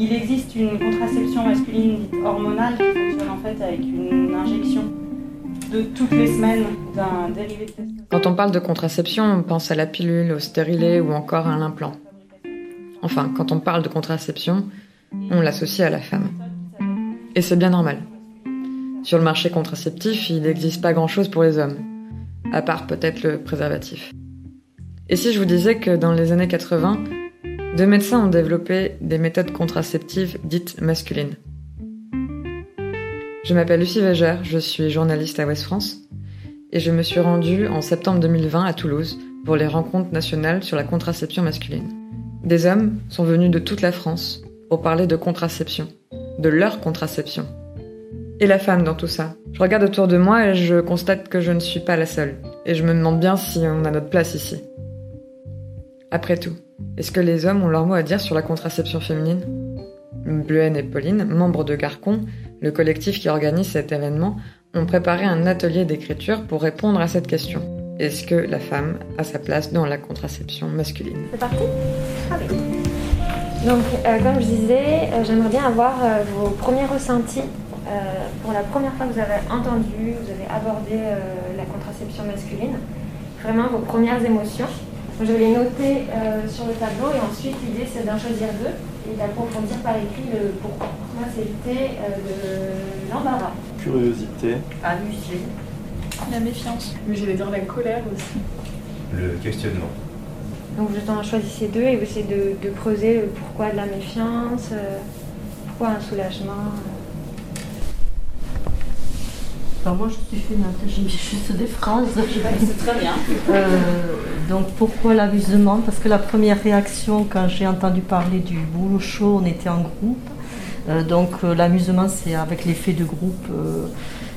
il existe une contraception masculine dite hormonale qui fonctionne en fait avec une injection de toutes les semaines d'un dérivé de testostérone. Quand on parle de contraception, on pense à la pilule, au stérilet ou encore à l'implant. Enfin, quand on parle de contraception, on l'associe à la femme. Et c'est bien normal. Sur le marché contraceptif, il n'existe pas grand-chose pour les hommes, à part peut-être le préservatif. Et si je vous disais que dans les années 80, deux médecins ont développé des méthodes contraceptives dites masculines Je m'appelle Lucie Weger, je suis journaliste à Ouest France, et je me suis rendue en septembre 2020 à Toulouse pour les rencontres nationales sur la contraception masculine. Des hommes sont venus de toute la France pour parler de contraception, de leur contraception. Et la femme dans tout ça Je regarde autour de moi et je constate que je ne suis pas la seule. Et je me demande bien si on a notre place ici. Après tout, est-ce que les hommes ont leur mot à dire sur la contraception féminine? Bleuhen et Pauline, membres de Garcon, le collectif qui organise cet événement, ont préparé un atelier d'écriture pour répondre à cette question. Est-ce que la femme a sa place dans la contraception masculine? C'est parti? Donc, euh, comme je disais, euh, j'aimerais bien avoir euh, vos premiers ressentis pour la première fois que vous avez entendu, vous avez abordé la contraception masculine. Vraiment vos premières émotions. Je vais les noter sur le tableau et ensuite l'idée c'est d'en choisir deux et d'approfondir par écrit le pourquoi. Moi c'était de l'embarras. Curiosité. Ah, musée. La méfiance. Mais j'allais dire la colère aussi. Le questionnement. Donc vous en choisissez deux et vous essayez de, de creuser le pourquoi de la méfiance, euh, pourquoi un soulagement. Enfin, moi, je suis fainéante, j'ai mis juste des phrases. C'est très bien. Euh, donc, pourquoi l'amusement? Parce que la première réaction, quand j'ai entendu parler du boulot chaud, on était en groupe. Euh, donc, euh, l'amusement, c'est avec l'effet de groupe.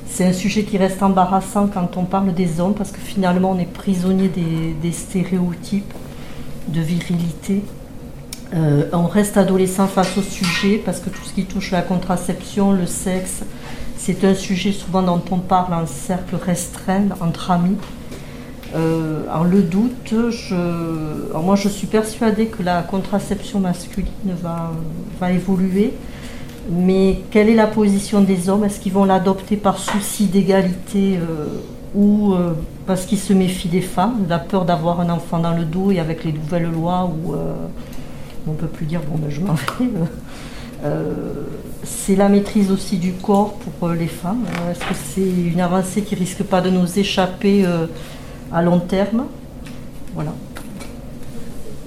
c'est un sujet qui reste embarrassant quand on parle des hommes, parce que finalement, on est prisonnier des, des stéréotypes de virilité. On reste adolescent face au sujet, parce que tout ce qui touche la contraception, le sexe, c'est un sujet souvent dont on parle en cercle restreint, entre amis. Euh, en le doute, moi je suis persuadée que la contraception masculine va, évoluer, mais quelle est la position des hommes? Est-ce qu'ils vont l'adopter par souci d'égalité euh, ou euh, parce qu'ils se méfient des femmes, la peur d'avoir un enfant dans le dos et avec les nouvelles lois où euh, on ne peut plus dire bon ben je m'en vais c'est la maîtrise aussi du corps pour euh, les femmes. Euh, Est-ce que c'est une avancée qui risque pas de nous échapper euh, à long terme? Voilà.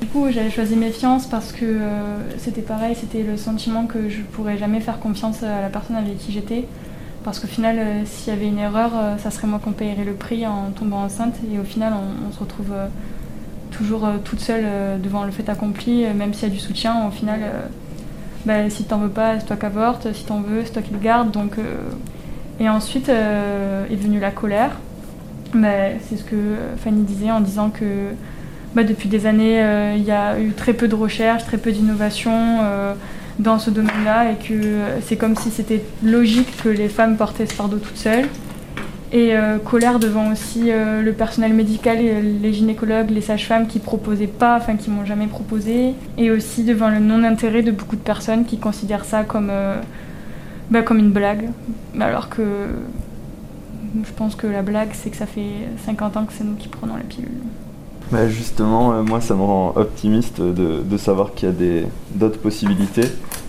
Du coup, j'avais choisi méfiance parce que euh, c'était pareil, c'était le sentiment que je pourrais jamais faire confiance à la personne avec qui j'étais. Parce qu'au final, euh, s'il y avait une erreur, euh, ça serait moi qu'on payerait le prix en tombant enceinte. Et au final, on, on se retrouve euh, toujours euh, toute seule euh, devant le fait accompli, euh, même s'il y a du soutien. Au final, euh, bah, si t'en veux pas, c'est toi qui avorte. Si t'en veux, c'est toi qui le garde. Donc, euh, Et ensuite euh, est venue la colère. Bah, c'est ce que Fanny disait en disant que bah, depuis des années, euh, il y a eu très peu de recherches, très peu d'innovation euh, dans ce domaine-là et que euh, c'est comme si c'était logique que les femmes portaient ce fardeau toutes seules. Et euh, colère devant aussi euh, le personnel médical, et les gynécologues, les sages-femmes qui proposaient pas, enfin qui m'ont jamais proposé. Et aussi devant le non-intérêt de beaucoup de personnes qui considèrent ça comme, euh, bah, comme une blague. Alors que je pense que la blague, c'est que ça fait 50 ans que c'est nous qui prenons la pilule. Bah justement, euh, moi ça me rend optimiste de, savoir qu'il y a d'autres possibilités.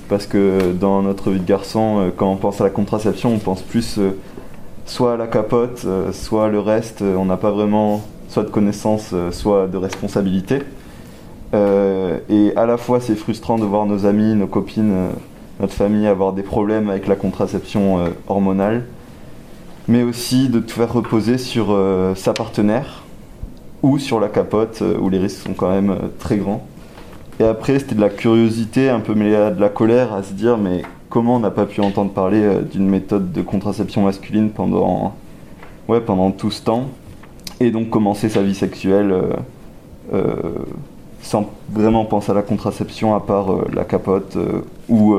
Parce que dans notre vie de garçon, euh, quand on pense à la contraception, on pense plus euh, soit la capote, euh, soit le reste. euh, On n'a pas vraiment soit de connaissances, euh, soit de responsabilité. Euh, et à la fois c'est frustrant de voir nos amis, nos copines, notre famille avoir des problèmes avec la contraception hormonale. Mais aussi de tout faire reposer sur sa partenaire ou sur la capote où les risques sont quand même très grands. Et après, c'était de la curiosité, un peu mêlée à de la colère, à se dire mais comment on n'a pas pu entendre parler euh, d'une méthode de contraception masculine pendant, tout ce temps et donc commencer sa vie sexuelle euh, euh, sans vraiment penser à la contraception à part la capote ou,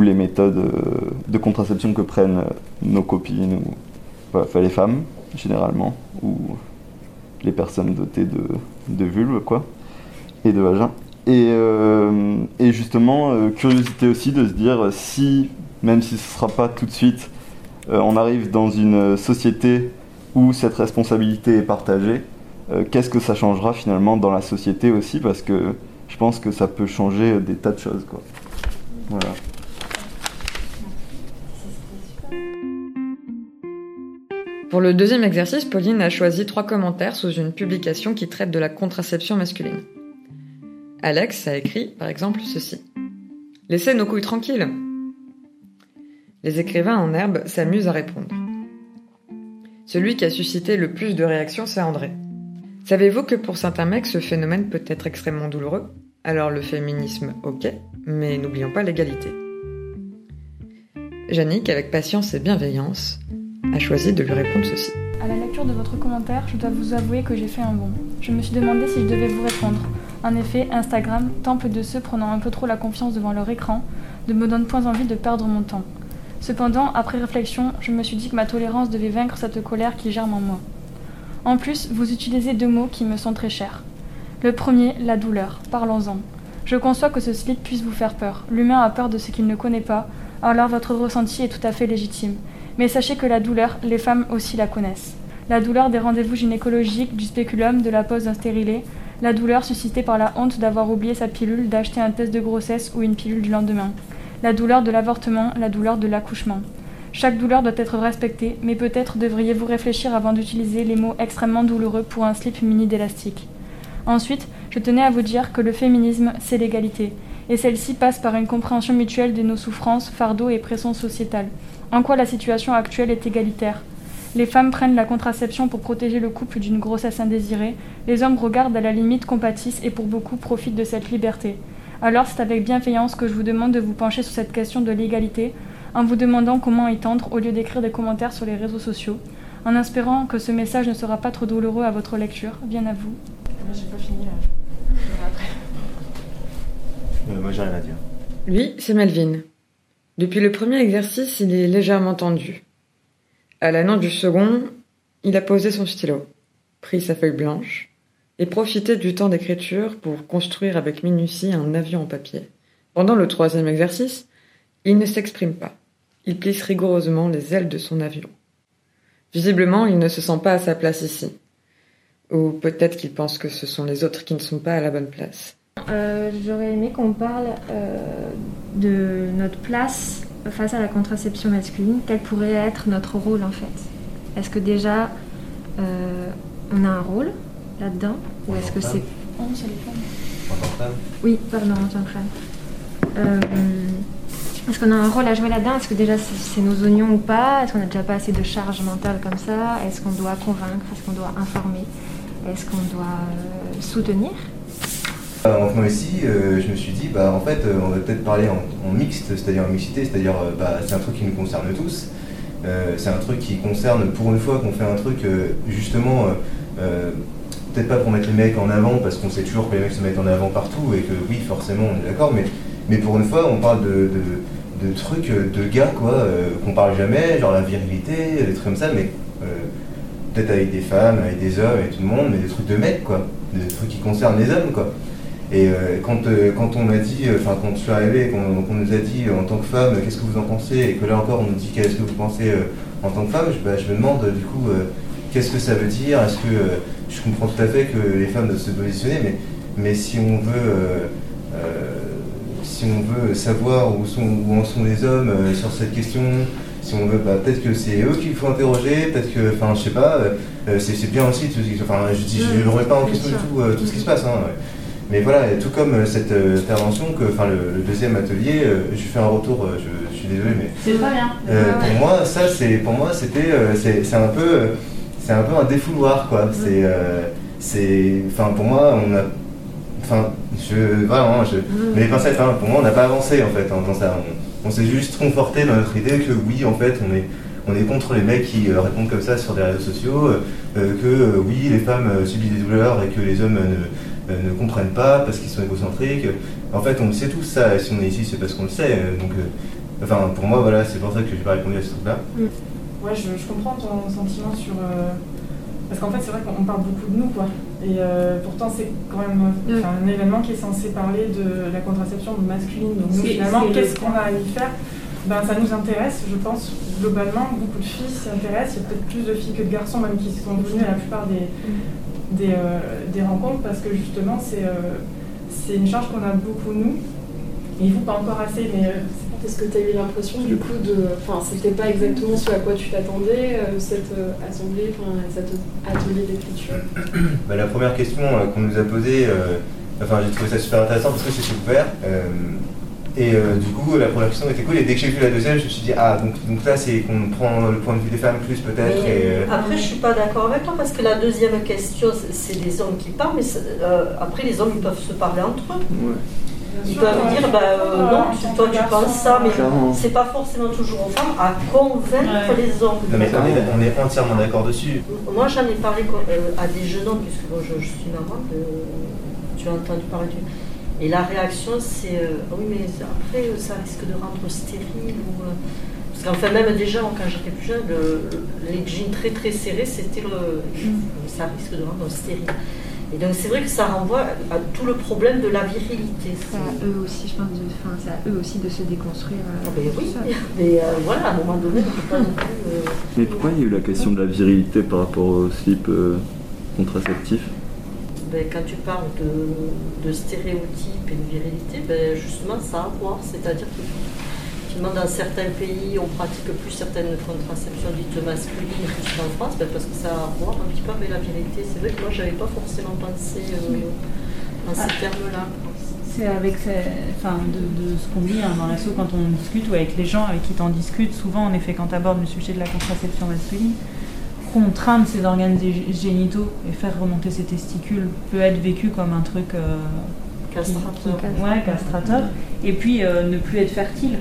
les méthodes de contraception que prennent nos copines ou les femmes généralement ou les personnes dotées de, de vulve quoi et de vagin Et, euh, et justement, euh, curiosité aussi de se dire si, même si ce ne sera pas tout de suite, euh, on arrive dans une société où cette responsabilité est partagée, euh, qu'est-ce que ça changera finalement dans la société aussi? Parce que je pense que ça peut changer des tas de choses. Quoi. Voilà. Pour le deuxième exercice, Pauline a choisi trois commentaires sous une publication qui traite de la contraception masculine. Alex a écrit, par exemple, ceci. Laissez nos couilles tranquilles. Les écrivains en herbe s'amusent à répondre. Celui qui a suscité le plus de réactions, c'est André. Savez-vous que pour certains mecs, ce phénomène peut être extrêmement douloureux? Alors le féminisme, ok, mais n'oublions pas l'égalité. Jannick, avec patience et bienveillance, a choisi de lui répondre ceci. À la lecture de votre commentaire, je dois vous avouer que j'ai fait un bond. Je me suis demandé si je devais vous répondre. En effet, Instagram, temple de ceux prenant un peu trop la confiance devant leur écran, ne me donne point envie de perdre mon temps. Cependant, après réflexion, je me suis dit que ma tolérance devait vaincre cette colère qui germe en moi. En plus, vous utilisez deux mots qui me sont très chers. Le premier, la douleur. Parlons-en. Je conçois que ce slip puisse vous faire peur. L'humain a peur de ce qu'il ne connaît pas, alors votre ressenti est tout à fait légitime. Mais sachez que la douleur, les femmes aussi la connaissent. La douleur des rendez-vous gynécologiques, du spéculum, de la pose d'un stérilet, la douleur suscitée par la honte d'avoir oublié sa pilule, d'acheter un test de grossesse ou une pilule du lendemain, la douleur de l'avortement, la douleur de l'accouchement. Chaque douleur doit être respectée, mais peut-être devriez-vous réfléchir avant d'utiliser les mots extrêmement douloureux pour un slip muni d'élastique. Ensuite, je tenais à vous dire que le féminisme, c'est l'égalité, et celle-ci passe par une compréhension mutuelle de nos souffrances, fardeaux et pressions sociétales. En quoi la situation actuelle est égalitaire? Les femmes prennent la contraception pour protéger le couple d'une grossesse indésirée, les hommes regardent à la limite compatissent et pour beaucoup profitent de cette liberté. Alors c'est avec bienveillance que je vous demande de vous pencher sur cette question de l'égalité, en vous demandant comment y tendre au lieu d'écrire des commentaires sur les réseaux sociaux, en espérant que ce message ne sera pas trop douloureux à votre lecture. Bien à vous. Moi, j'ai pas fini là. Après. Euh, moi, j'ai rien à dire. Lui, c'est Melvin. Depuis le premier exercice, il est légèrement tendu. À l'annonce du second, il a posé son stylo, pris sa feuille blanche et profité du temps d'écriture pour construire avec minutie un avion en papier. Pendant le troisième exercice, il ne s'exprime pas. Il plisse rigoureusement les ailes de son avion. Visiblement, il ne se sent pas à sa place ici. Ou peut-être qu'il pense que ce sont les autres qui ne sont pas à la bonne place. Euh, J'aurais aimé qu'on parle euh, de notre place face à la contraception masculine. Quel pourrait être notre rôle en fait? Est-ce que déjà euh, on a un rôle là-dedans Ou est-ce que c'est. Oh, c'est les femmes. En tant que femme? Oui, pardon, en tant que femme. Euh, est-ce qu'on a un rôle à jouer là-dedans? Est-ce que déjà c'est c'est nos oignons ou pas? Est-ce qu'on n'a déjà pas assez de charge mentale comme ça? Est-ce qu'on doit convaincre? Est-ce qu'on doit informer? Est-ce qu'on doit euh, soutenir? En venant ici, euh, je me suis dit, bah, en fait, euh, on va peut-être parler en, mixte, c'est-à-dire en mixité, c'est-à-dire, euh, bah, c'est un truc qui nous concerne tous. Euh, c'est un truc qui concerne, pour une fois qu'on fait un truc, euh, justement, euh, euh, peut-être pas pour mettre les mecs en avant, parce qu'on sait toujours que les mecs se mettent en avant partout, et que oui, forcément, on est d'accord, mais, pour une fois, on parle de, trucs euh, de gars, quoi, euh, qu'on parle jamais, genre la virilité, des trucs comme ça, mais euh, peut-être avec des femmes, avec des hommes, avec tout le monde, mais des trucs de mecs, quoi, des trucs qui concernent les hommes. Et euh, quand, euh, quand on m'a dit, euh, enfin quand je suis arrivé, qu'on nous a dit en tant que femme, qu'est-ce que vous en pensez, et que là encore on nous dit qu'est-ce que vous pensez en tant que femme, je, bah, je me demande du coup qu'est-ce que ça veut dire, est-ce que je comprends tout à fait que les femmes doivent se positionner, mais, mais si on veut si on veut savoir où, sont, où en sont les hommes sur cette question, si on veut, bah, peut-être que c'est eux qu'il faut interroger, peut-être que, enfin, je sais pas, euh, c'est bien aussi, tout ce qui- enfin, je dis, je ne remets pas en question du tout, euh, tout ce qui se passe, hein, ouais. Mais voilà, tout comme euh, cette euh, intervention, que, enfin, le, le deuxième atelier, euh, je fais un retour, je, je suis désolé, mais C'est pas bien. euh, pour moi, ça, c'est, pour moi, c'était, c'est, c'est un peu, c'est un peu un défouloir, quoi. C'est, euh, c'est, enfin, pour moi, on a, enfin, je, vraiment, je, mais les pincettes, hein, pour moi, on n'a pas avancé en fait hein, dans ça. On, on s'est juste conforté dans notre idée que oui, en fait, on est, on est contre les mecs qui euh, répondent comme ça sur des réseaux sociaux, euh, que euh, oui, les femmes subissent des douleurs et que les hommes ne, euh, ne comprennent pas parce qu'ils sont égocentriques. En fait, on le sait tous ça. Et si on est ici, c'est parce qu'on le sait. Donc, euh, enfin, pour moi, voilà, c'est pour ça que j'ai pas répondu à ce truc-là. Ouais, je, je comprends ton sentiment sur, euh, Parce qu'en fait, c'est vrai qu'on parle beaucoup de nous, quoi. Et euh, pourtant, c'est quand même un événement qui est censé parler de la contraception masculine. Donc, nous, finalement, qu'est-ce qu'on a à y faire? Ben, Ça nous intéresse, je pense, globalement. Beaucoup de filles s'y intéressent. Il y a peut-être plus de filles que de garçons, même, qui sont venues à la plupart des, des, euh, des rencontres, parce que justement, c'est euh, c'est une charge qu'on a beaucoup, nous. Et vous, pas encore assez, mais est-ce que tu as eu l'impression du coup de. Enfin, c'était pas exactement ce à quoi tu t'attendais, euh, cette euh, assemblée, enfin, cet atelier d'écriture? Bah, La première question euh, qu'on nous a posée, enfin, j'ai trouvé ça super intéressant parce que c'est ouvert. Et du coup, la première question était cool. Et dès que j'ai vu la deuxième, je me suis dit, ah, donc, donc là, c'est qu'on prend le point de vue des femmes plus peut-être. Après, je suis pas d'accord avec toi parce que la deuxième question, c'est des hommes qui parlent, mais après, les hommes, ils peuvent se parler entre eux. Ils peuvent dire, bah, euh, non, toi tu penses ça, mais c'est pas forcément toujours aux femmes à convaincre les hommes. Non, mais on est, entièrement d'accord dessus. Moi j'en ai parlé euh, à des jeunes hommes, puisque je, suis maman, tu as entendu parler du. Et la réaction c'est, euh, oui mais après ça risque de rendre stérile ou. parce qu'enfin même déjà quand j'étais plus jeune, les jeans très très serrés, c'était le, mm. ça risque de rendre stérile. Et donc c'est vrai que ça renvoie à tout le problème de la virilité. C'est à eux aussi, je pense, de, c'est à eux aussi de se déconstruire. Euh, ah, oui, mais euh, voilà, à un moment donné, on peut pas non plus. Euh, mais pourquoi il y a eu la question de la virilité par rapport au slip contraceptif? Ben, quand tu parles de, de stéréotypes et de virilité, ben, justement, ça a à voir. C'est-à-dire que dans certains pays, on pratique plus certaines contraceptions dites masculines qu'en France, ben, parce que ça a à voir un petit peu avec la vérité. C'est vrai que moi, je n'avais pas forcément pensé euh, à ces ah. termes-là. C'est avec enfin, de, ce qu'on dit hein, dans l'assaut quand on discute ou avec les gens avec qui tu en discutes, souvent en effet quand tu abordes le sujet de la contraception masculine, contraindre ses organes génitaux et faire remonter ses testicules peut être vécu comme un truc euh, castrateur. ouais, castrateur. Et puis euh, ne plus être fertile.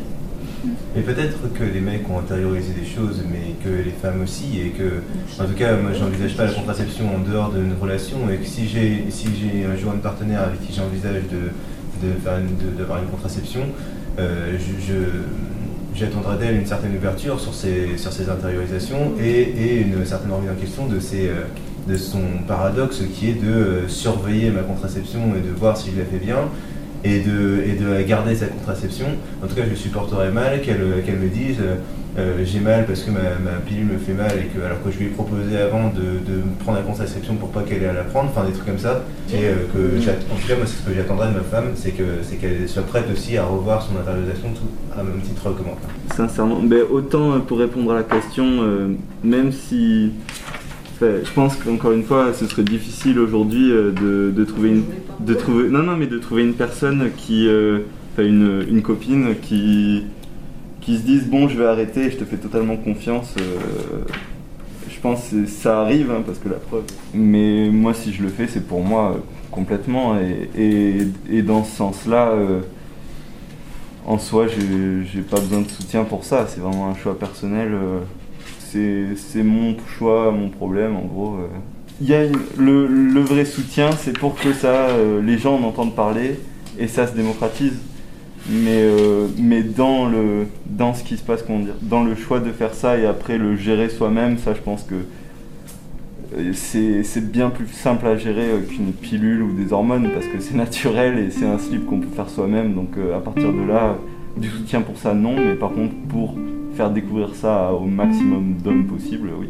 Et peut-être que les mecs ont intériorisé des choses, mais que les femmes aussi, et que, en tout cas, moi, j'envisage pas la contraception en dehors d'une relation, et que si j'ai si j'ai un jour un partenaire avec qui j'envisage de, d'avoir une contraception, euh, j'attendrai d'elle une certaine ouverture sur ses, sur intériorisations et, une certaine remise en question de, euh, son paradoxe qui est de euh, surveiller ma contraception et de voir si je la fais bien et de, et de garder sa contraception. En tout cas, je supporterais mal qu'elle me dise euh, j'ai mal parce que ma, pilule me fait mal et que alors que je lui ai proposé avant de, de prendre la contraception pour pas qu'elle ait à la prendre, enfin des trucs comme ça. Et euh, que en tout cas moi c'est ce que j'attendrais de ma femme, c'est que c'est qu'elle soit prête aussi à revoir son intériorisation tout à même titre que moi. Sincèrement, mais autant euh, pour répondre à la question, même si je pense qu'encore une fois, ce serait difficile aujourd'hui de, de, trouver une, de trouver, non non, mais de trouver une personne qui, euh, une, une, copine qui, qui se dise bon, je vais arrêter, je te fais totalement confiance. Euh, je pense que ça arrive hein, parce que la preuve. Mais moi, si je le fais, c'est pour moi complètement et, et, et dans ce sens-là. Euh, en soi, j'ai pas besoin de soutien pour ça, c'est vraiment un choix personnel c'est mon choix, mon problème, en gros. Euh. Il y a le, vrai soutien, c'est pour que ça, euh, les gens en entendent parler et ça se démocratise. Mais, euh, mais dans, le, dans ce qui se passe, comment dire, dans le choix de faire ça et après le gérer soi-même, ça je pense que c'est bien plus simple à gérer qu'une pilule ou des hormones parce que c'est naturel et c'est un slip qu'on peut faire soi-même. Donc à partir de là, du soutien pour ça, non, mais par contre pour faire découvrir ça au maximum d'hommes possible, oui.